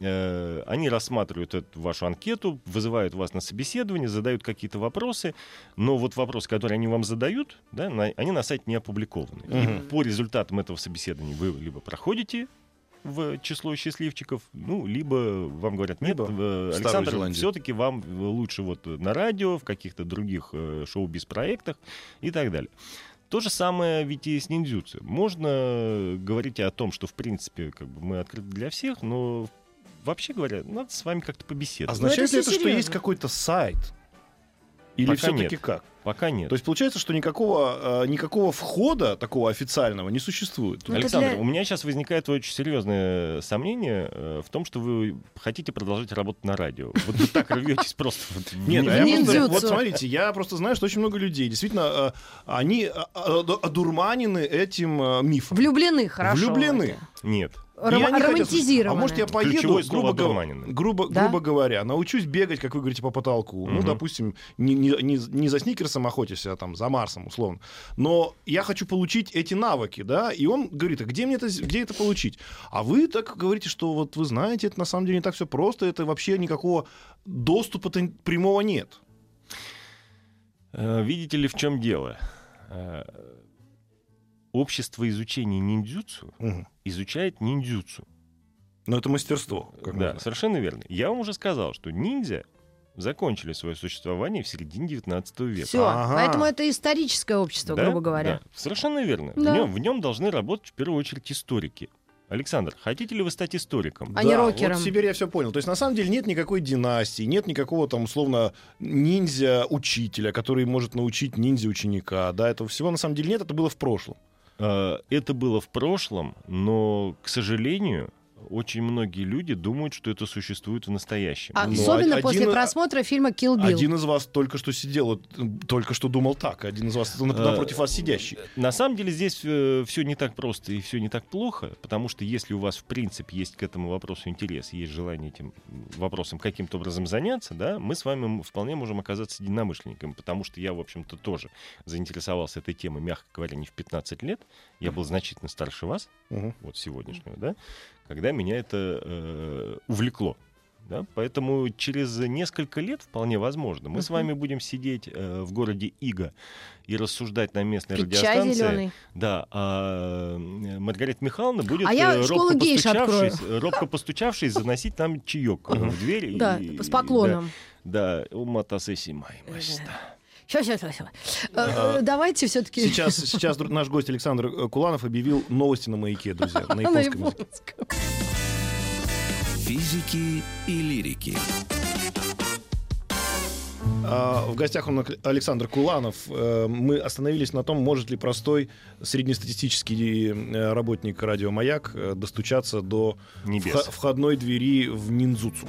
S4: Э, они рассматривают эту вашу анкету, вызывают вас на собеседование, задают какие-то вопросы, но вот вопросы, которые они вам задают, да, на- они на сайте не опубликованы.
S2: Мгм.
S4: И по результатам этого собеседования вы либо проходите в число счастливчиков, ну, либо вам говорят, нет,
S2: Либо
S4: э, Александр, все-таки вам лучше вот на радио, в каких-то других э, шоу-биз-проектах и так далее. То же самое ведь и с ниндзюцу. Можно говорить о том, что, в принципе, как бы мы открыты для всех, но вообще говоря, надо с вами как-то побеседовать.
S2: Означает
S3: это
S2: ли
S3: всё
S2: это, что есть какой-то сайт? Или все-таки как?
S4: Пока нет.
S2: То есть получается, что никакого, э, никакого входа такого официального не существует.
S3: Ну, это
S4: Александр,
S3: для-
S4: у меня сейчас возникает очень серьезное сомнение э, в том, что вы хотите продолжать работать на радио. Вот вы так рветесь просто.
S2: Нет, а вот смотрите, я просто знаю, что очень много людей действительно, э, они э, э, одурманены этим э, мифом.
S3: Влюблены, хорошо.
S2: Влюблены.
S4: Нет.
S3: Ром- романтизированы.
S2: А может, я поеду, грубо, грубо,
S3: Да?
S2: грубо говоря, научусь бегать, как вы говорите, по потолку. Ну,
S4: Мгм.
S2: допустим, не, не, не, не за Сникерсом охотюсь, а там за Марсом, условно. Но я хочу получить эти навыки, да, и он говорит, а где мне это, где это получить? А вы так говорите, что вот вы знаете, это на самом деле не так все просто, это вообще никакого доступа прямого нет.
S4: Э, Видите ли, в чем дело? Общество изучения ниндзюцу
S2: Мгм.
S4: изучает ниндзюцу.
S2: Но это мастерство. как
S4: да, совершенно верно. Я вам уже сказал, что ниндзя закончили свое существование в середине 19 века.
S3: Все.
S2: Ага.
S3: Поэтому это историческое общество,
S4: Да?
S3: грубо говоря.
S4: Да, совершенно верно.
S3: Да.
S4: В, нем, в нем должны работать в первую очередь историки. Александр, хотите ли вы стать историком?
S3: А не
S2: Да,
S3: рокером.
S2: Вот теперь я все понял. То есть, на самом деле, нет никакой династии, нет никакого там, условно, ниндзя-учителя, который может научить ниндзя-ученика. Да, этого всего на самом деле нет, это было в прошлом.
S4: Э, Это было в прошлом, но, к сожалению, очень многие люди думают, что это существует в настоящем.
S3: А
S2: Ну,
S3: Особенно
S2: один-
S3: после просмотра фильма «Kill Bill».
S2: Один из вас только что сидел, только что думал так. Один из вас нап-
S4: Э,
S2: напротив вас сидящий.
S4: На самом деле здесь все не так просто и все не так плохо, потому что если у вас в принципе есть к этому вопросу интерес, есть желание этим вопросом каким-то образом заняться, да, мы с вами вполне можем оказаться единомышленниками, потому что я, в общем-то, тоже заинтересовался этой темой, мягко говоря, не в 15 лет. Я был значительно старше вас,
S2: Мгм.
S4: вот сегодняшнего, да, когда меня это э, увлекло. Да? Поэтому через несколько лет вполне возможно мы с
S3: Мгм.
S4: вами будем сидеть э, в городе Ига и рассуждать на местной
S3: Пить чай
S4: радиостанции.
S3: зеленый.
S4: Да, а э, Маргарита Михайловна будет
S3: А я
S4: э, робко, постучавшись, э, робко постучавшись, заносить нам чаек в дверь.
S3: Да,
S4: и-
S3: с поклоном.
S4: Да, да, уматасы симай, маста.
S3: Сейчас, <laughs> сейчас, сейчас. Давайте все-таки...
S2: Сейчас, сейчас наш гость Александр э, Куланов объявил новости на маяке, друзья, <laughs> на японском.
S1: Физики и лирики.
S2: А, В гостях у нас Александр Куланов. Э, Мы остановились на том, может ли простой среднестатистический э, работник радио «Маяк» э, достучаться до
S4: Небес.
S2: вхо- входной двери в ниндзюцу.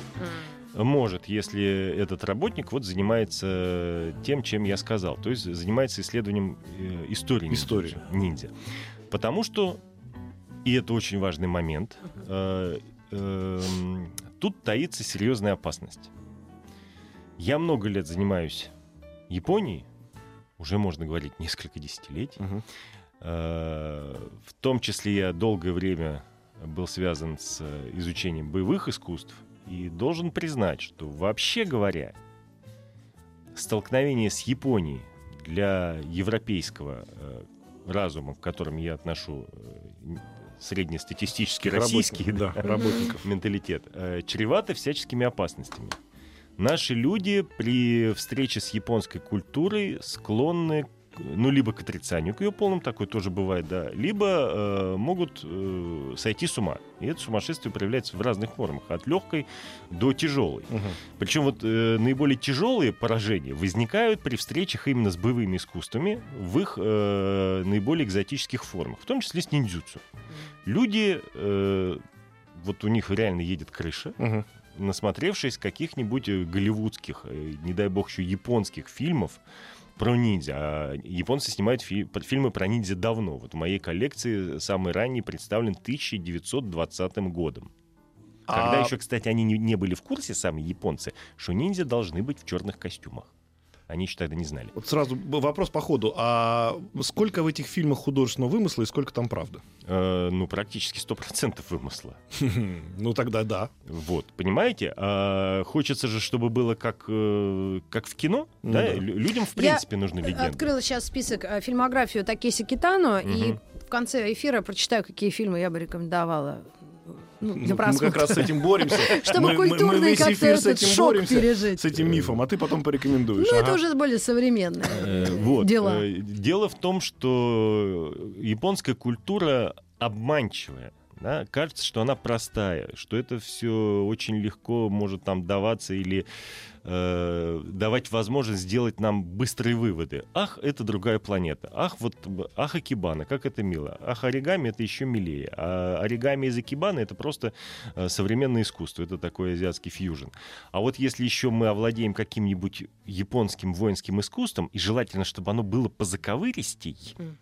S4: Может, если этот работник вот занимается тем, чем я сказал, то есть занимается исследованием э, истории ниндзя, ниндзя. Потому что, и это очень важный момент, э, эм, тут таится серьезная опасность. Я много лет занимаюсь Японией, уже можно говорить несколько десятилетий.
S2: Мгм.
S4: Э, В том числе я долгое время был связан с э, изучением боевых искусств и должен признать, что вообще говоря, столкновение с Японией для европейского э, разума, к которому я отношу э, среднестатистический российский
S2: да, <laughs> работников.
S4: менталитет, э, чревато всяческими опасностями. Наши люди при встрече с японской культурой склонны, ну, либо к отрицанию к ее полному, такое тоже бывает, да, либо э, могут э, сойти с ума. И это сумасшествие проявляется в разных формах, от легкой до тяжелой.
S2: Мгм.
S4: Причем вот э, наиболее тяжелые поражения возникают при встречах именно с боевыми искусствами в их э, наиболее экзотических формах, в том числе с ниндзюцу. Люди, э, вот у них реально едет крыша,
S2: Мгм.
S4: насмотревшись каких-нибудь э, голливудских, э, не дай бог еще японских фильмов про ниндзя. А японцы снимают фи- фильмы про ниндзя давно. Вот в моей коллекции самый ранний представлен 1920 годом. Когда
S2: А-
S4: еще, кстати, они не, не были в курсе, сами японцы, что ниндзя должны быть в черных костюмах. Они еще тогда не знали.
S2: Вот сразу вопрос по ходу. А сколько в этих фильмах художественного вымысла и сколько там правды?
S4: Э, ну, практически 100% вымысла. <laughs>
S2: Ну тогда да.
S4: Вот, понимаете? А хочется же, чтобы было как, э, как в кино.
S2: Ну
S4: да?
S2: да.
S4: Лю- Людям, в принципе, нужны легенды.
S3: Открыла сейчас список э, фильмографию Такеси Китано, и
S4: Мгм.
S3: в конце эфира прочитаю, какие фильмы я бы рекомендовала ну,
S2: Мы,
S3: для
S2: мы как раз с этим боремся. <laughs>
S3: Чтобы
S2: Мы- весь
S3: как-то этот шок
S2: боремся,
S3: пережить.
S2: С этим мифом, а ты потом порекомендуешь.
S3: Ну, это уже более современное
S4: Э, вот.
S3: дела.
S4: э, Дело в том, что японская культура обманчивая. Да. Кажется, что она простая, что это все очень легко может нам даваться или э, давать возможность сделать нам быстрые выводы. Ах, это другая планета. Ах, вот, ах, Акибана, как это мило. Ах, оригами это еще милее. А оригами из Акибана это просто э, современное искусство. Это такой азиатский фьюжн. А вот если еще мы овладеем каким-нибудь японским воинским искусством, и желательно, чтобы оно было позаковыристей,
S3: Мгм.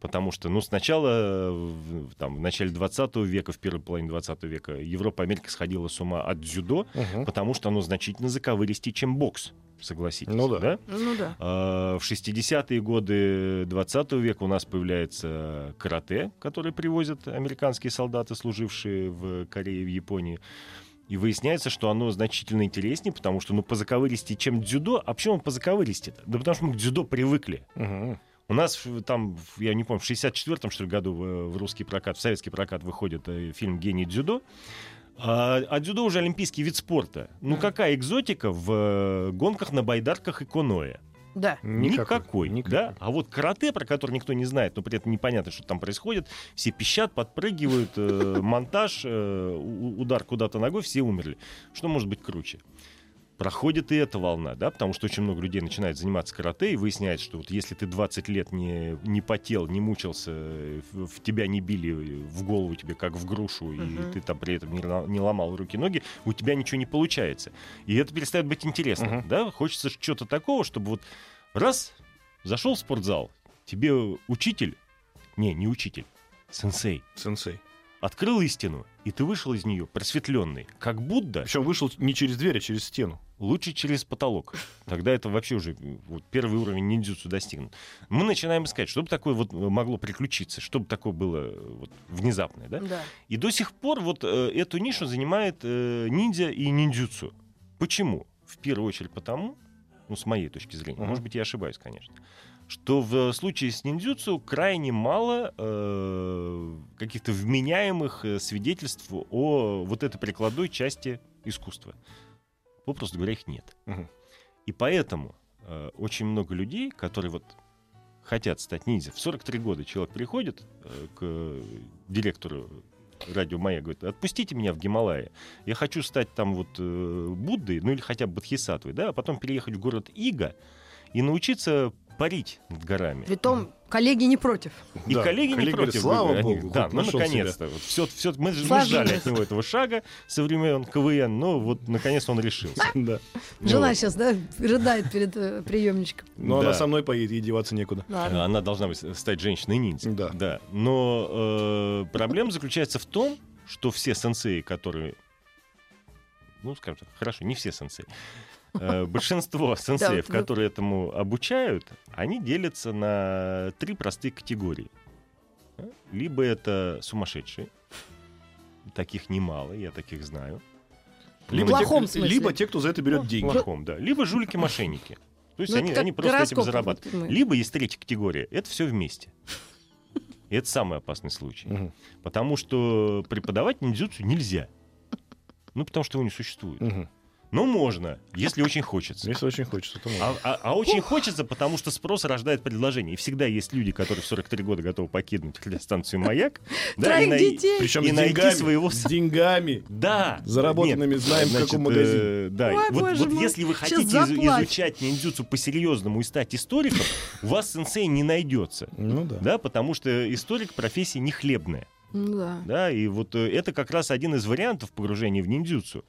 S4: Потому что, ну, сначала, в, там, в начале 20 века, в первой половине 20 века, Европа, Америка сходила с ума от дзюдо,
S2: Мгм.
S4: потому что оно значительно заковыристее, чем бокс, согласитесь.
S2: Ну да.
S3: Ну да.
S4: А, В 60-е годы 20 века у нас появляется карате, который привозят американские солдаты, служившие в Корее и в Японии. И выясняется, что оно значительно интереснее, потому что, ну, по заковыристее, чем дзюдо. А почему он по заковыристее? Да потому что мы к дзюдо привыкли.
S2: Мгм.
S4: У нас там, я не помню, в 64-м, что ли, году в, в русский прокат, в советский прокат выходит э, фильм «Гений дзюдо». А, а дзюдо уже олимпийский вид спорта. Ну, какая экзотика в э, гонках на байдарках и коноэ?
S3: Да.
S4: Никакой.
S2: Никакой.
S4: Да? А вот карате, про который никто не знает, но при этом непонятно, что там происходит, все пищат, подпрыгивают, э, <laughs> монтаж, э, удар куда-то ногой, все умерли. Что может быть круче? Проходит и эта волна, да, потому что очень много людей начинает заниматься карате и выясняется, что вот если ты 20 лет не, не потел, не мучился, в, в тебя не били в голову тебе, как в грушу,
S3: Мгм.
S4: и ты там при этом не, не ломал руки-ноги, у тебя ничего не получается. И это перестает быть интересно,
S2: Мгм.
S4: да, хочется чего-то такого, чтобы вот раз, зашел в спортзал, тебе учитель, не, не учитель, сенсей,
S2: Сенсей.
S4: открыл истину, и ты вышел из нее просветленный, как Будда,
S2: Причем вышел не через дверь, а через стену.
S4: лучше через потолок. Тогда это вообще уже вот, первый уровень ниндзюцу достигнут. Мы начинаем искать, что бы такое вот э, могло приключиться, что бы такое было э, вот, внезапное, да?
S3: Да.
S4: И до сих пор вот э, эту нишу занимает э, ниндзя и ниндзюцу. Почему? В первую очередь потому, ну, с моей точки зрения,
S2: Мгм.
S4: может быть, я ошибаюсь, конечно, что в случае с ниндзюцу крайне мало э, каких-то вменяемых э, свидетельств о вот этой прикладной части искусства. Попросту говоря, их нет.
S2: Мгм.
S4: И поэтому э, очень много людей, которые вот хотят стать ниндзя, в 43 года человек приходит э, к директору радио Маяк, говорит, отпустите меня в Гималайи. Я хочу стать там вот э, Буддой, ну или хотя бы Бодхисаттвой, да, а потом переехать в город Ига и научиться парить над горами.
S3: Притом коллеги не против.
S4: И
S2: Да,
S4: коллеги, не
S2: коллеги говорят,
S4: против.
S2: слава
S4: говорят, они-
S2: богу,
S4: да, ну наконец-то. Вот все, все, мы, мы ждали от него этого шага со времен КВН, но вот наконец он решился. <laughs>
S2: Да.
S4: Ну
S3: Жена
S4: вот.
S3: сейчас, да, рыдает перед э, приемничком.
S2: Но
S4: Да.
S2: она со мной поедет, ей деваться некуда.
S3: Ладно.
S4: Она должна быть, стать женщиной-ниндзя.
S2: Да.
S4: да. Но э, проблема заключается в том, что все сенсеи, которые... Ну, скажем так, хорошо, не все сенсеи. Э, Большинство сенсеев, которые этому обучают, они делятся на три простые категории. Э, Либо это сумасшедшие, таких немало, я таких знаю.
S2: Либо,
S3: плохом
S2: те,
S3: смысле.
S2: либо те, кто за это берет
S4: В
S2: деньги.
S4: плохом, да. Либо жулики-мошенники. То есть
S3: Ну,
S4: они, они просто этим зарабатывают.
S3: мы.
S4: Либо есть третья категория. Это все вместе. И это самый опасный случай.
S2: Мгм.
S4: Потому что преподавать ниндзюцу нельзя. Ну, потому что его не существует.
S2: Мгм.
S4: Но можно, если очень хочется.
S2: Если очень хочется, то можно.
S4: А, а- а очень хочется, потому что спрос рождает предложение. И всегда есть люди, которые в 43 года готовы покинуть станцию «Маяк». <laughs> да, и най-
S3: детей.
S2: Причем
S4: и
S2: с
S4: найти
S2: деньгами.
S4: своего
S2: С деньгами.
S4: Да.
S2: Заработанными
S4: Нет,
S2: знаем, в
S4: значит,
S2: каком магазине.
S4: э, да.
S3: Ой,
S4: вот вот
S3: мой,
S4: если вы хотите из- изучать ниндзюцу по-серьезному и стать историком, у вас сенсей не найдется.
S2: Ну да.
S4: Да, потому что историк профессия не хлебная.
S3: Ну да.
S4: Да, и вот э, это как раз один из вариантов погружения в ниндзюцу.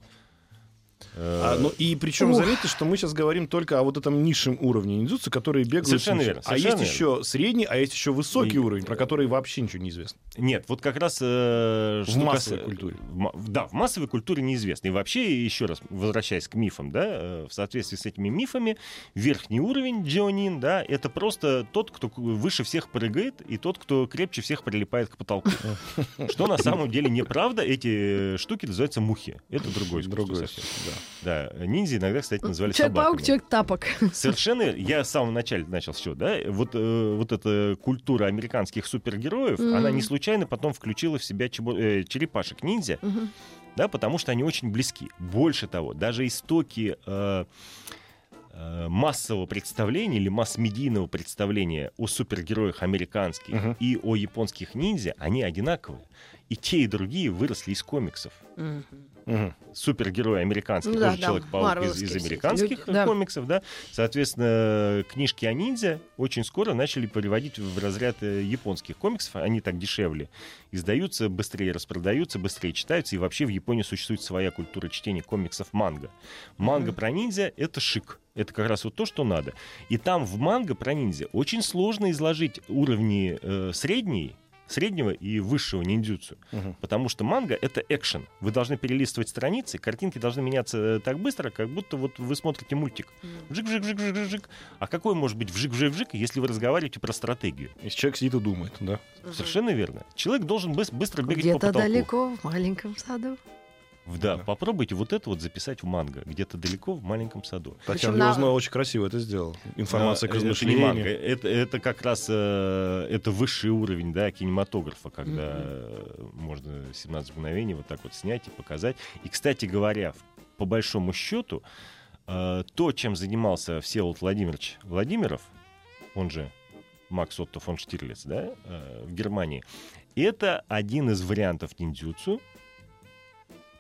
S2: А,
S4: Э,
S2: ну и причем
S3: Ух.
S2: заметьте, что мы сейчас говорим только о вот этом низшем уровне ниндзюцу, которые бегают.
S4: Совершенно верно,
S2: А есть
S4: совершенно
S2: еще средний, а есть еще высокий
S4: И-
S2: уровень, про который вообще ничего не известно.
S4: Нет, вот как раз... э,
S2: В массовой
S4: каса-
S2: культуре.
S4: в да, в массовой культуре неизвестно. И вообще, еще раз, возвращаясь к мифам, да, э, в соответствии с этими мифами, верхний уровень джионин, да, это просто тот, кто выше всех прыгает, и тот, кто крепче всех прилипает к потолку. <laughs> Что на самом деле неправда, эти э, штуки называются мухи. Это другой искусство.
S2: Да.
S4: Да, ниндзя иногда, кстати, называли
S3: Человек-паук,
S4: собаками.
S3: человек-тапок.
S4: Совершенно, я с самого начала начал все, да, вот, э, вот эта культура американских супергероев,
S3: Мгм.
S4: она не случайно потом включила в себя чебо- э, черепашек-ниндзя,
S3: Мгм.
S4: да, потому что они очень близки. Больше того, даже истоки э, э, массового представления или масс-медийного представления о супергероях американских
S2: Мгм.
S4: и о японских ниндзя, они одинаковые. И те, и другие выросли из комиксов
S3: Мгм.
S2: Мгм.
S4: супергерой американский,
S3: Ну да,
S4: тоже
S3: да,
S4: Человек-паук из, из американских
S3: люди, да.
S4: комиксов, да. Соответственно, книжки о ниндзя очень скоро начали переводить в разряд э, японских комиксов. Они так дешевле издаются, быстрее распродаются, быстрее читаются. И вообще в Японии существует своя культура чтения комиксов манга. Манга
S3: Мгм.
S4: про ниндзя — это шик. Это как раз вот то, что надо. И там в манго про ниндзя очень сложно изложить уровни э, средней, среднего и высшего ниндзюцу.
S2: Мгм.
S4: Потому что манга — это экшен. Вы должны перелистывать страницы, картинки должны меняться э, так быстро, как будто вот вы смотрите мультик. Вжик-вжик-вжик-вжик-вжик. А какой может быть вжик-вжик-вжик, если вы разговариваете про стратегию?
S2: Если человек сидит и думает, да.
S4: Совершенно верно. Человек должен быс- быстро бегать по
S3: Где-то
S4: потолку.
S3: далеко, в маленьком саду.
S4: Да,
S2: Да.
S4: попробуйте вот это вот записать в манго. Где-то далеко в маленьком саду.
S2: Татьяна
S3: на-
S2: Леознова очень красиво это сделала. Информация к
S4: А, это не манго,
S2: размышлению.
S4: Это, это как раз э, это высший уровень да, кинематографа, когда э, можно 17 мгновений вот так вот снять и показать. И, кстати говоря, по большому счету, э, то, чем занимался Всеволод Владимирович Владимиров, он же Макс Отто фон Штирлиц, да, э, в Германии, это один из вариантов ниндзюцу,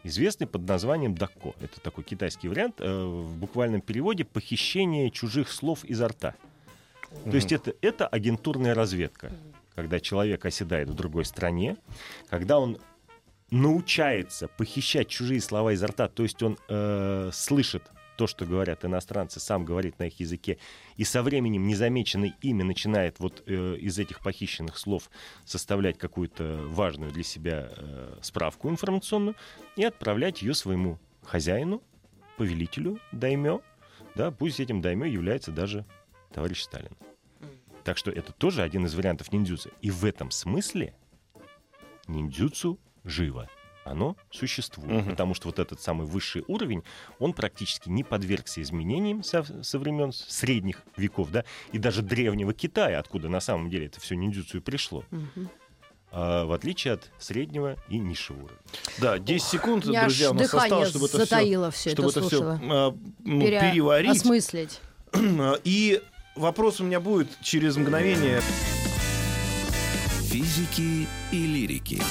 S4: известный под названием дакко. Это такой китайский вариант, э, в буквальном переводе «похищение чужих слов изо рта». То есть это, это агентурная разведка, когда человек оседает в другой стране, когда он научается похищать чужие слова изо рта, то есть он э, слышит то, что говорят иностранцы, сам говорит на их языке, и со временем незамеченный ими начинает вот э, из этих похищенных слов составлять какую-то важную для себя э, справку информационную и отправлять ее своему хозяину, повелителю, даймё, да, пусть этим даймё является даже товарищ Сталин. Так что это тоже один из вариантов ниндзюцу. И в этом смысле ниндзюцу живо. Оно существует.
S2: Мгм.
S4: Потому что вот этот самый высший уровень, он практически не подвергся изменениям со, со времен средних веков, да, и даже древнего Китая, откуда на самом деле это все ниндзюцу и пришло. А, в отличие от среднего и низшего уровня.
S2: Да, 10 секунд,
S3: У меня аж
S2: друзья, у нас осталось, чтобы это все,
S3: затаило все
S2: чтобы
S3: это
S2: это все
S3: слушала.
S2: ну, переварить.
S3: Осмыслить. <clears throat>
S2: И вопрос у меня будет через мгновение.
S1: Физики и лирики.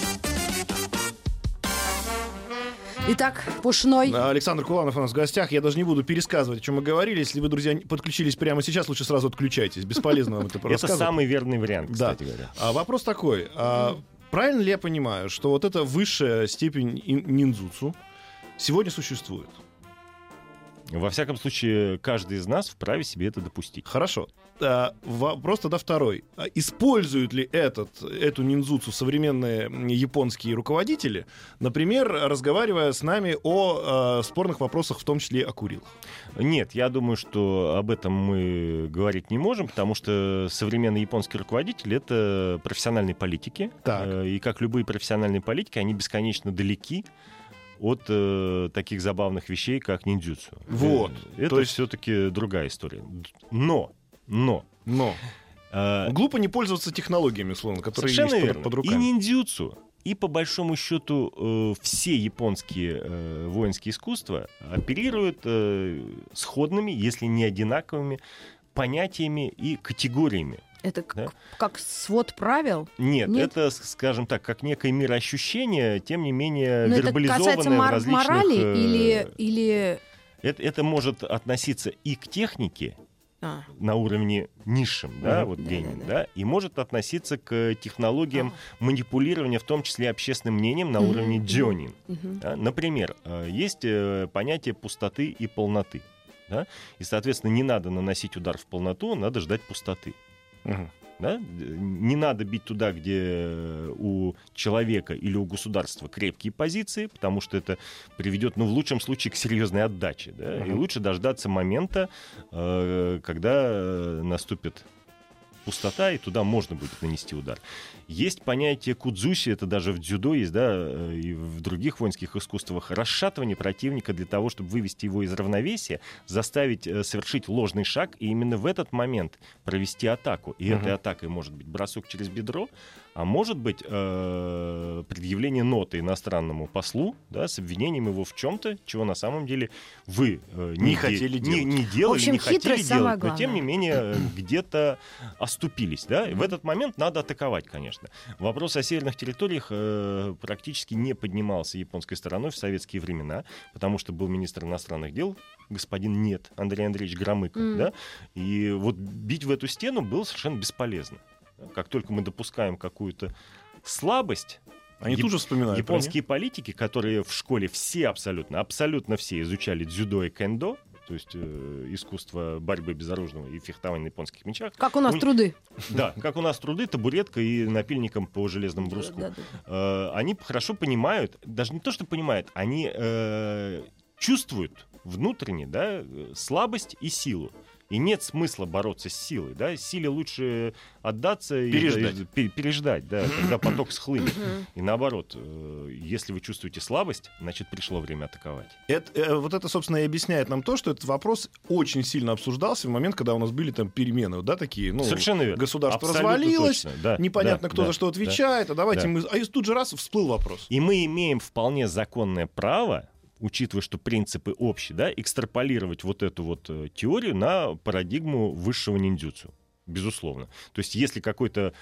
S3: Итак, Пушной.
S2: Александр Куланов у нас в гостях. Я даже не буду пересказывать, о чем мы говорили. Если вы, друзья, подключились прямо сейчас, лучше сразу отключайтесь. Бесполезно вам это
S4: Это
S2: рассказывать.
S4: самый верный вариант,
S2: Да.
S4: кстати говоря.
S2: А вопрос такой. а правильно ли я понимаю, что вот эта высшая степень ин- ниндзюцу сегодня существует?
S4: Во всяком случае, каждый из нас вправе себе это допустить.
S2: Хорошо. А, вопрос тогда второй. А Используют ли этот, эту ниндзюцу современные японские руководители, например, разговаривая с нами о э, спорных вопросах, в том числе о Курилах?
S4: Нет, я думаю, что об этом мы говорить не можем, потому что современные японские руководители — это профессиональные политики.
S2: Так.
S4: Э, И как любые профессиональные политики, они бесконечно далеки от э, таких забавных вещей, как ниндзюцу.
S2: Вот.
S4: Э, Это
S2: То есть-
S4: все-таки другая история. Но, но...
S2: Но
S4: э,
S2: глупо не пользоваться технологиями, условно, которые есть под-
S4: верно.
S2: под,
S4: И
S2: руками.
S4: ниндзюцу, и по большому счету э, все японские э, воинские искусства оперируют э, сходными, если не одинаковыми понятиями и категориями.
S3: Это к-
S4: Да.
S3: как свод правил.
S4: Нет,
S3: Нет?
S4: это, скажем так, как некое мироощущение, тем не менее
S3: Но это
S4: вербализованное
S3: касается
S4: в различных...
S3: морали
S4: э,
S3: или, или...
S4: это, это может относиться и к технике,
S3: А.
S4: на уровне низшем, да,
S2: Мгм.
S4: вот
S3: Да,
S4: гением,
S3: да,
S4: да, и может относиться к технологиям манипулирования, в том числе общественным мнением на
S3: Мгм,
S4: уровне
S3: мгм.
S4: Джонин.
S3: Мгм.
S4: Да? Например, э, есть э, понятие пустоты и полноты. Да? И, соответственно, не надо наносить удар в полноту, надо ждать пустоты. Да? Не надо бить туда, где у человека или у государства крепкие позиции, потому что это приведет, ну, в лучшем случае, к серьезной отдаче. Да? И
S2: Мгм.
S4: лучше дождаться момента, э, когда э, наступит пустота, и туда можно будет нанести удар. Есть понятие кудзуси, это даже в дзюдо есть, да, э, и в других воинских искусствах, расшатывание противника для того, чтобы вывести его из равновесия, заставить э, совершить ложный шаг, и именно в этот момент провести атаку. И
S2: Мгм.
S4: этой атакой может быть бросок через бедро, а может быть э, предъявление ноты иностранному послу, да, с обвинением его в чем-то, чего на самом деле вы э,
S2: Не
S4: де-
S2: хотели
S4: не,
S2: делать.
S4: не делали,
S3: В общем,
S4: не хотели делать, но тем не менее э, где-то оступились, да. И в этот момент надо атаковать, конечно. Вопрос о северных территориях э, практически не поднимался японской стороной в советские времена, потому что был министр иностранных дел господин Нет, Андрей Андреевич Громыко,
S3: Мгм.
S4: да. И вот бить в эту стену было совершенно бесполезно. Как только мы допускаем какую-то слабость,
S2: Они
S4: Яп-
S2: тут же вспоминают. про
S4: Японские политики, которые в школе все абсолютно, абсолютно все изучали дзюдо и кендо, то есть э, искусство борьбы безоружного и фехтования на японских мечах.
S3: Как у нас
S4: У-
S3: труды.
S4: Да, как у нас труды, табуретка и напильником по железному бруску.
S3: Да, да.
S4: Э, они хорошо понимают, даже не то, что понимают, они э, чувствуют внутренне да, э, слабость и силу. И нет смысла бороться с силой. Да? Силе лучше отдаться и-
S2: Переждать.
S4: и пе- переждать, да, когда поток схлынет. И наоборот, э, если вы чувствуете слабость, значит пришло время атаковать.
S2: Это, э, вот это, собственно, и объясняет нам то, что этот вопрос очень сильно обсуждался в момент, когда у нас были там перемены, да, такие, ну,
S4: Совершенно верно.
S2: государство
S4: Абсолютно
S2: развалилось,
S4: точно, да,
S2: непонятно,
S4: да,
S2: кто
S4: да,
S2: за что
S4: да.
S2: отвечает, а давайте
S4: да.
S2: мы... А и тут же раз всплыл вопрос.
S4: И мы имеем вполне законное право, учитывая, что принципы общие, да, экстраполировать вот эту вот э, теорию на парадигму высшего ниндзюцу. Безусловно. То есть если какой-то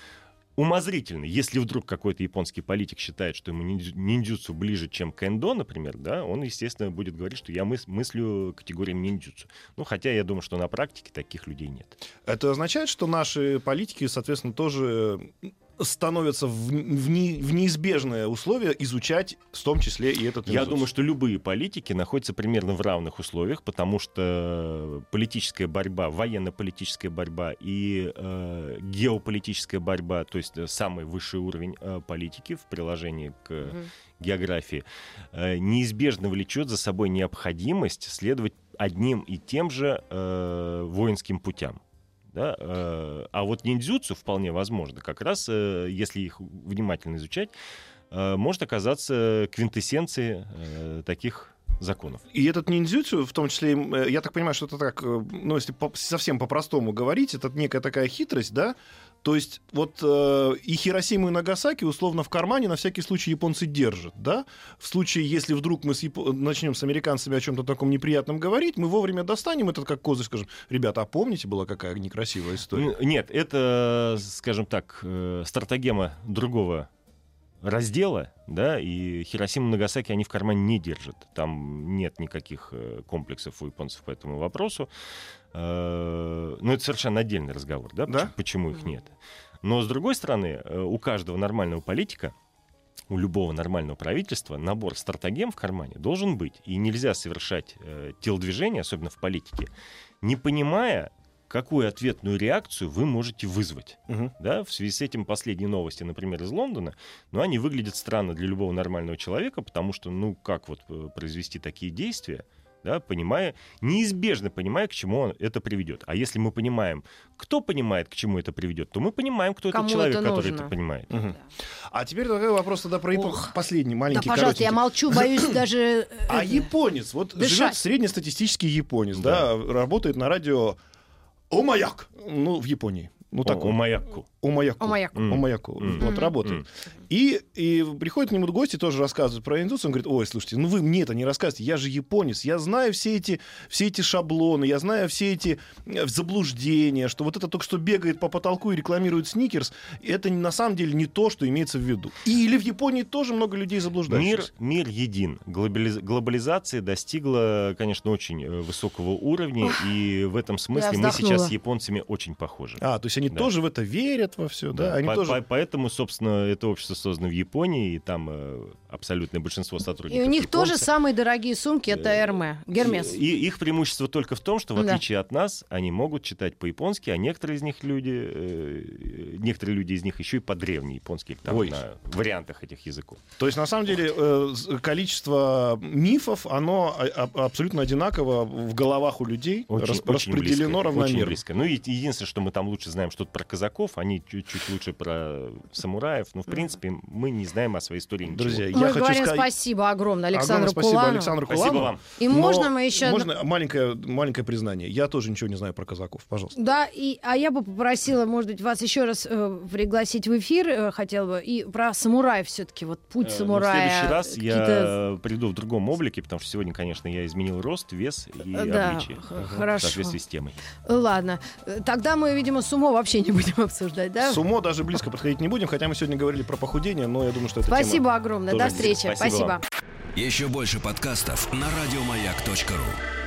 S4: умозрительный, если вдруг какой-то японский политик считает, что ему ниндзю- ниндзюцу ближе, чем кэндо, например, да, он, естественно, будет говорить, что я мыс- мыслю категориями ниндзюцу. Ну, хотя я думаю, что на практике таких людей нет.
S2: Это означает, что наши политики, соответственно, тоже становятся в, в не- в неизбежное условие изучать, в том числе и этот
S4: Я думаю, что любые политики находятся примерно в равных условиях, потому что политическая борьба, военно-политическая борьба и э, геополитическая борьба, то есть э, самый высший уровень э, политики в приложении к
S3: Мгм.
S4: географии, э, неизбежно влечет за собой необходимость следовать одним и тем же э, воинским путям. Да? э, А вот ниндзюцу вполне возможно, как раз э, если их внимательно изучать, э, может оказаться квинтэссенцией таких законов.
S2: И этот ниндзюцу, в том числе, я так понимаю, что это так, ну, если по- совсем по-простому говорить, это некая такая хитрость, да? То есть вот э, и Хиросиму, и Нагасаки условно в кармане на всякий случай японцы держат, да? В случае, если вдруг мы с Япо- начнем с американцами о чем-то таком неприятном говорить, мы вовремя достанем этот как козырь, скажем, ребята, а помните, была какая некрасивая история?
S4: Нет, это, скажем так, э, стратегема другого раздела, да, и Хиросима и Нагасаки они в кармане не держат. Там нет никаких э, комплексов у японцев по этому вопросу. Э, Ну, это совершенно отдельный разговор, да,
S2: Да?
S4: почему, почему их нет. Но, с другой стороны, э, у каждого нормального политика, у любого нормального правительства набор стратегем в кармане должен быть. И нельзя совершать э, телодвижения, особенно в политике, не понимая, какую ответную реакцию вы можете вызвать.
S2: Мгм.
S4: Да? В связи с этим последние новости, например, из Лондона, ну, они выглядят странно для любого нормального человека, потому что, ну, как вот э, произвести такие действия, да, понимая, неизбежно понимая, к чему он это приведет. А если мы понимаем, кто понимает, к чему это приведет, то мы понимаем, кто
S3: Кому
S4: этот человек,
S3: это
S4: который
S3: нужно.
S4: это понимает.
S2: Мгм. А теперь такой вопрос тогда про.
S3: Ох.
S2: Последний,
S3: Да,
S2: маленький,
S3: пожалуйста, я
S2: коротенький.
S3: молчу, боюсь даже... э,
S2: А японец, вот
S3: Дышать.
S2: живет среднестатистический японец, да. работает на радио Омаяк, ну, в Японии. Ну,
S4: О-
S2: такой.
S4: Омаяку.
S2: Омаяку.
S3: Омаяку.
S4: М.
S2: Омаяку.
S4: М.
S2: Вот
S3: Мгм.
S2: работает. И, и приходят к нему гости, тоже рассказывают про индустрию. Он говорит, ой, слушайте, ну вы мне это не рассказывайте, я же японец, я знаю все эти, все эти шаблоны, я знаю все эти э, заблуждения, что вот это только что бегает по потолку и рекламирует сникерс, это на самом деле не то, что имеется в виду. И, или в Японии тоже много людей
S4: Мир,
S2: заблуждающихся.
S4: мир един. Глобализ- глобализация достигла, конечно, очень э, высокого уровня, и в этом смысле мы сейчас с японцами очень похожи.
S2: А, то есть они
S4: Да.
S2: тоже в это верят во все, да?
S4: Да,
S2: Они
S4: по-
S2: тоже...
S4: по- поэтому, собственно, это общество создано в Японии, и там э, абсолютное большинство
S3: И
S4: сотрудников
S3: у них тоже
S4: японцы.
S3: самые дорогие сумки, это
S4: Э,
S3: Эрме, Гермес.
S4: И их преимущество только в том, что в
S3: Да.
S4: отличие от нас, они могут читать по-японски, а некоторые из них люди, э, некоторые люди из них еще и по-древний японский, там,
S2: Ой.
S4: на вариантах этих языков.
S2: То есть, на самом деле, э, количество мифов, оно а- а- абсолютно одинаково в головах у людей,
S4: Очень,
S2: рас-
S4: очень
S2: распределено
S4: близко, Очень
S2: равномерно.
S4: близко. Ну и единственное, что мы там лучше знаем что-то про казаков, они чуть-чуть лучше про самураев. Но, в принципе, мы не знаем о своей истории ничего.
S2: Друзья,
S3: Мы
S2: я хочу
S3: говорим
S2: сказать...
S3: спасибо огромное Александру
S2: Огромное спасибо
S3: Куланову.
S2: Александру
S4: Спасибо
S2: Куланову.
S4: вам.
S3: И
S2: Но
S3: можно мы еще...
S2: Можно маленькое, маленькое признание. Я тоже ничего не знаю про казаков. Пожалуйста.
S3: Да, и, а я бы попросила, может быть, вас еще раз э, пригласить в эфир, э, хотела бы, и про самурая все-таки, вот путь
S4: Э, но
S3: самурая.
S4: В следующий раз я приду в другом облике, потому что сегодня, конечно, я изменил рост, вес и
S3: да,
S4: обличие.
S3: х-
S4: В
S3: хорошо.
S4: соответствии с темой.
S3: Ладно, тогда мы, видимо, сумо вообще не будем <laughs> обсуждать, да?
S2: Сумо даже близко подходить не будем, хотя мы сегодня говорили про похудение, но я думаю, что это
S3: Спасибо огромное, до встречи,
S4: Спасибо
S3: спасибо.
S1: Еще больше подкастов на радиомаяк.ру.